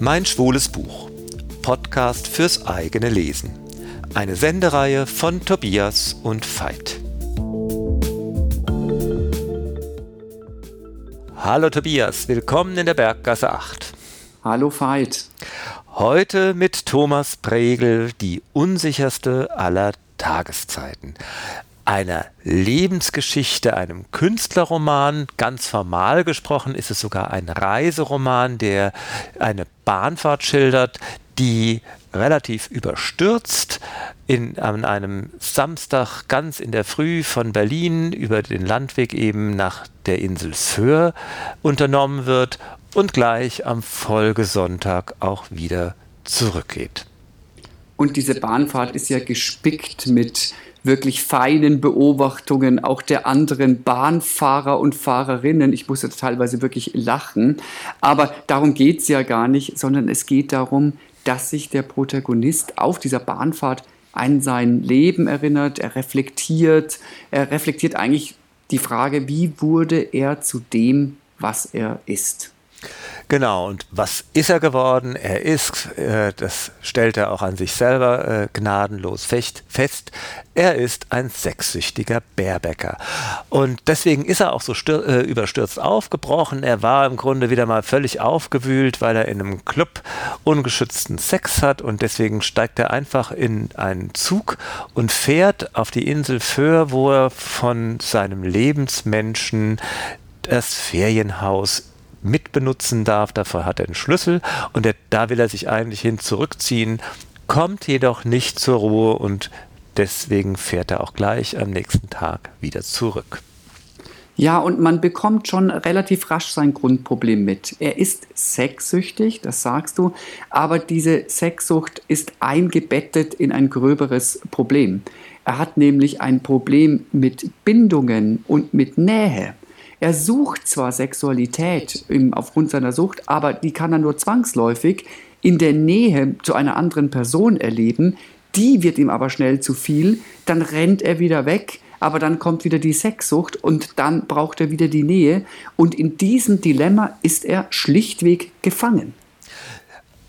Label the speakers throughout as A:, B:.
A: Mein schwules Buch. Podcast fürs eigene Lesen. Eine Sendereihe von Tobias und Veit. Hallo Tobias, willkommen in der Berggasse 8.
B: Hallo Veit.
A: Heute mit Thomas Pregel, die unsicherste aller Tageszeiten einer Lebensgeschichte, einem Künstlerroman. Ganz formal gesprochen ist es sogar ein Reiseroman, der eine Bahnfahrt schildert, die relativ überstürzt in, an einem Samstag ganz in der Früh von Berlin über den Landweg eben nach der Insel Föhr unternommen wird und gleich am Folgesonntag auch wieder zurückgeht.
B: Und diese Bahnfahrt ist ja gespickt mit wirklich feinen Beobachtungen auch der anderen Bahnfahrer und Fahrerinnen. Ich musste teilweise wirklich lachen. Aber darum geht es ja gar nicht, sondern es geht darum, dass sich der Protagonist auf dieser Bahnfahrt an sein Leben erinnert, er reflektiert, er reflektiert eigentlich die Frage, wie wurde er zu dem, was er ist.
A: Genau, und was ist er geworden? Er ist, äh, das stellt er auch an sich selber äh, gnadenlos fecht, fest, er ist ein sexsüchtiger Bärbäcker. Und deswegen ist er auch so äh, überstürzt aufgebrochen. Er war im Grunde wieder mal völlig aufgewühlt, weil er in einem Club ungeschützten Sex hat und deswegen steigt er einfach in einen Zug und fährt auf die Insel Föhr, wo er von seinem Lebensmenschen das Ferienhaus mitbenutzen darf. Dafür hat er einen Schlüssel und der, da will er sich eigentlich hin zurückziehen, kommt jedoch nicht zur Ruhe und deswegen fährt er auch gleich am nächsten Tag wieder zurück.
B: Ja, und man bekommt schon relativ rasch sein Grundproblem mit. Er ist sexsüchtig, das sagst du, aber diese Sexsucht ist eingebettet in ein gröberes Problem. Er hat nämlich ein Problem mit Bindungen und mit Nähe. Er sucht zwar Sexualität im, aufgrund seiner Sucht, aber die kann er nur zwangsläufig in der Nähe zu einer anderen Person erleben. Die wird ihm aber schnell zu viel, dann rennt er wieder weg, aber dann kommt wieder die Sexsucht und dann braucht er wieder die Nähe. Und in diesem Dilemma ist er schlichtweg gefangen.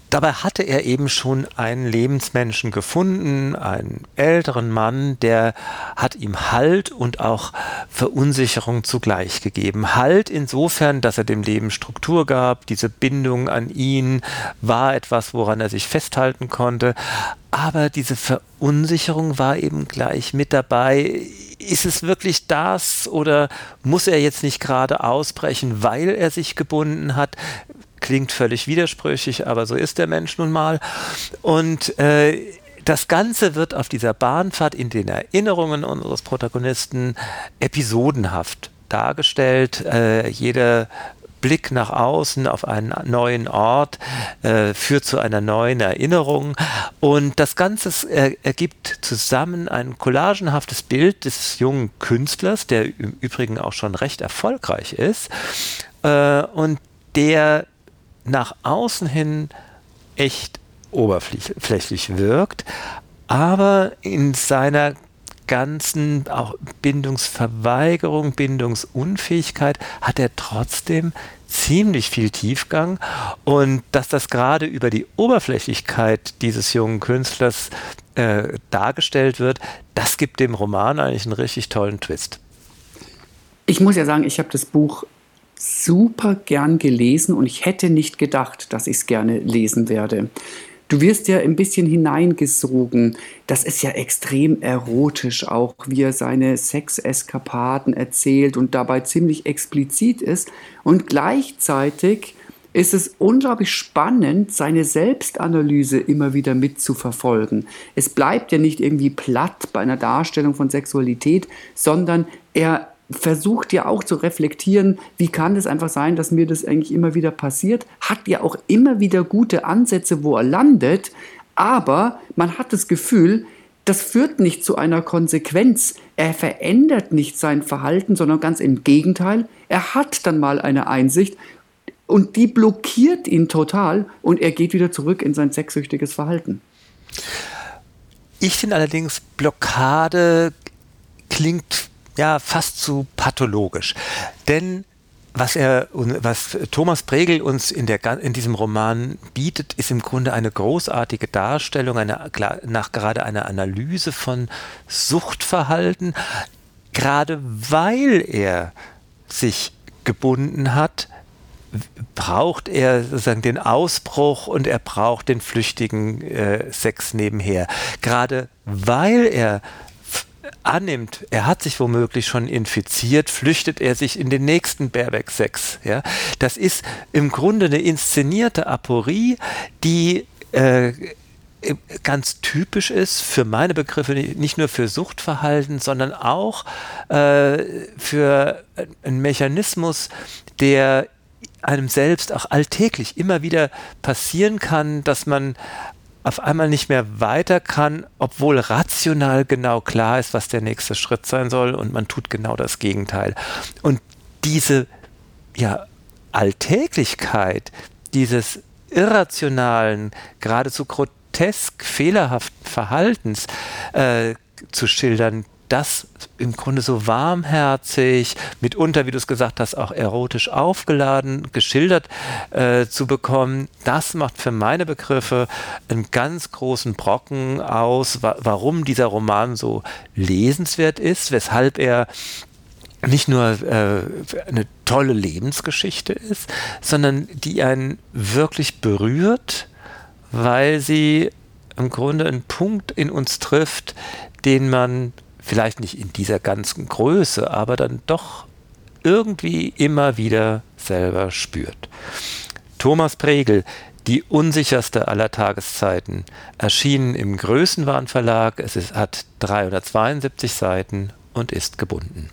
A: Dabei hatte er eben schon einen Lebensmenschen gefunden, einen älteren Mann, der hat ihm Halt und auch Verunsicherung zugleich gegeben. Halt insofern, dass er dem Leben Struktur gab, diese Bindung an ihn war etwas, woran er sich festhalten konnte. Aber diese Verunsicherung war eben gleich mit dabei. Ist es wirklich das oder muss er jetzt nicht gerade ausbrechen, weil er sich gebunden hat? Klingt völlig widersprüchlich, aber so ist der Mensch nun mal. Und äh, das Ganze wird auf dieser Bahnfahrt in den Erinnerungen unseres Protagonisten episodenhaft dargestellt. Äh, jeder Blick nach außen auf einen neuen Ort äh, führt zu einer neuen Erinnerung und das Ganze äh, ergibt zusammen ein collagenhaftes Bild des jungen Künstlers, der im Übrigen auch schon recht erfolgreich ist äh, und der nach außen hin echt oberflächlich wirkt, aber in seiner ganzen auch Bindungsverweigerung, Bindungsunfähigkeit hat er trotzdem ziemlich viel Tiefgang und dass das gerade über die Oberflächlichkeit dieses jungen Künstlers äh, dargestellt wird, das gibt dem Roman eigentlich einen richtig tollen Twist.
B: Ich muss ja sagen, ich habe das Buch super gern gelesen und ich hätte nicht gedacht, dass ich es gerne lesen werde. Du wirst ja ein bisschen hineingesogen. Das ist ja extrem erotisch auch, wie er seine Sexeskapaden erzählt und dabei ziemlich explizit ist. Und gleichzeitig ist es unglaublich spannend, seine Selbstanalyse immer wieder mitzuverfolgen. Es bleibt ja nicht irgendwie platt bei einer Darstellung von Sexualität, sondern er versucht ja auch zu reflektieren, wie kann es einfach sein, dass mir das eigentlich immer wieder passiert, hat ja auch immer wieder gute Ansätze, wo er landet, aber man hat das Gefühl, das führt nicht zu einer Konsequenz. Er verändert nicht sein Verhalten, sondern ganz im Gegenteil. Er hat dann mal eine Einsicht und die blockiert ihn total und er geht wieder zurück in sein sexsüchtiges Verhalten.
A: Ich finde allerdings, Blockade klingt ja fast zu pathologisch. Denn was er, was Thomas Pregel uns in, der, in diesem Roman bietet, ist im Grunde eine großartige Darstellung, eine, nach gerade einer Analyse von Suchtverhalten, gerade weil er sich gebunden hat, braucht er sozusagen den Ausbruch und er braucht den flüchtigen äh, Sex nebenher. Gerade weil er annimmt, er hat sich womöglich schon infiziert, flüchtet er sich in den nächsten Baerbeck-Sex. Ja? Das ist im Grunde eine inszenierte Aporie, die äh, ganz typisch ist für meine Begriffe, nicht nur für Suchtverhalten, sondern auch äh, für einen Mechanismus, der einem selbst auch alltäglich immer wieder passieren kann, dass man auf einmal nicht mehr weiter kann, obwohl rational genau klar ist, was der nächste Schritt sein soll und man tut genau das Gegenteil. Und diese ja, Alltäglichkeit dieses irrationalen, geradezu grotesk fehlerhaften Verhaltens äh, zu schildern, das im Grunde so warmherzig, mitunter, wie du es gesagt hast, auch erotisch aufgeladen, geschildert äh, zu bekommen, das macht für meine Begriffe einen ganz großen Brocken aus, wa warum dieser Roman so lesenswert ist, weshalb er nicht nur äh, eine tolle Lebensgeschichte ist, sondern die einen wirklich berührt, weil sie im Grunde einen Punkt in uns trifft, den man vielleicht nicht in dieser ganzen Größe, aber dann doch irgendwie immer wieder selber spürt. Thomas Pregel, die unsicherste aller Tageszeiten, erschienen im Größenwahn Verlag. Es ist, hat 372 Seiten und ist gebunden.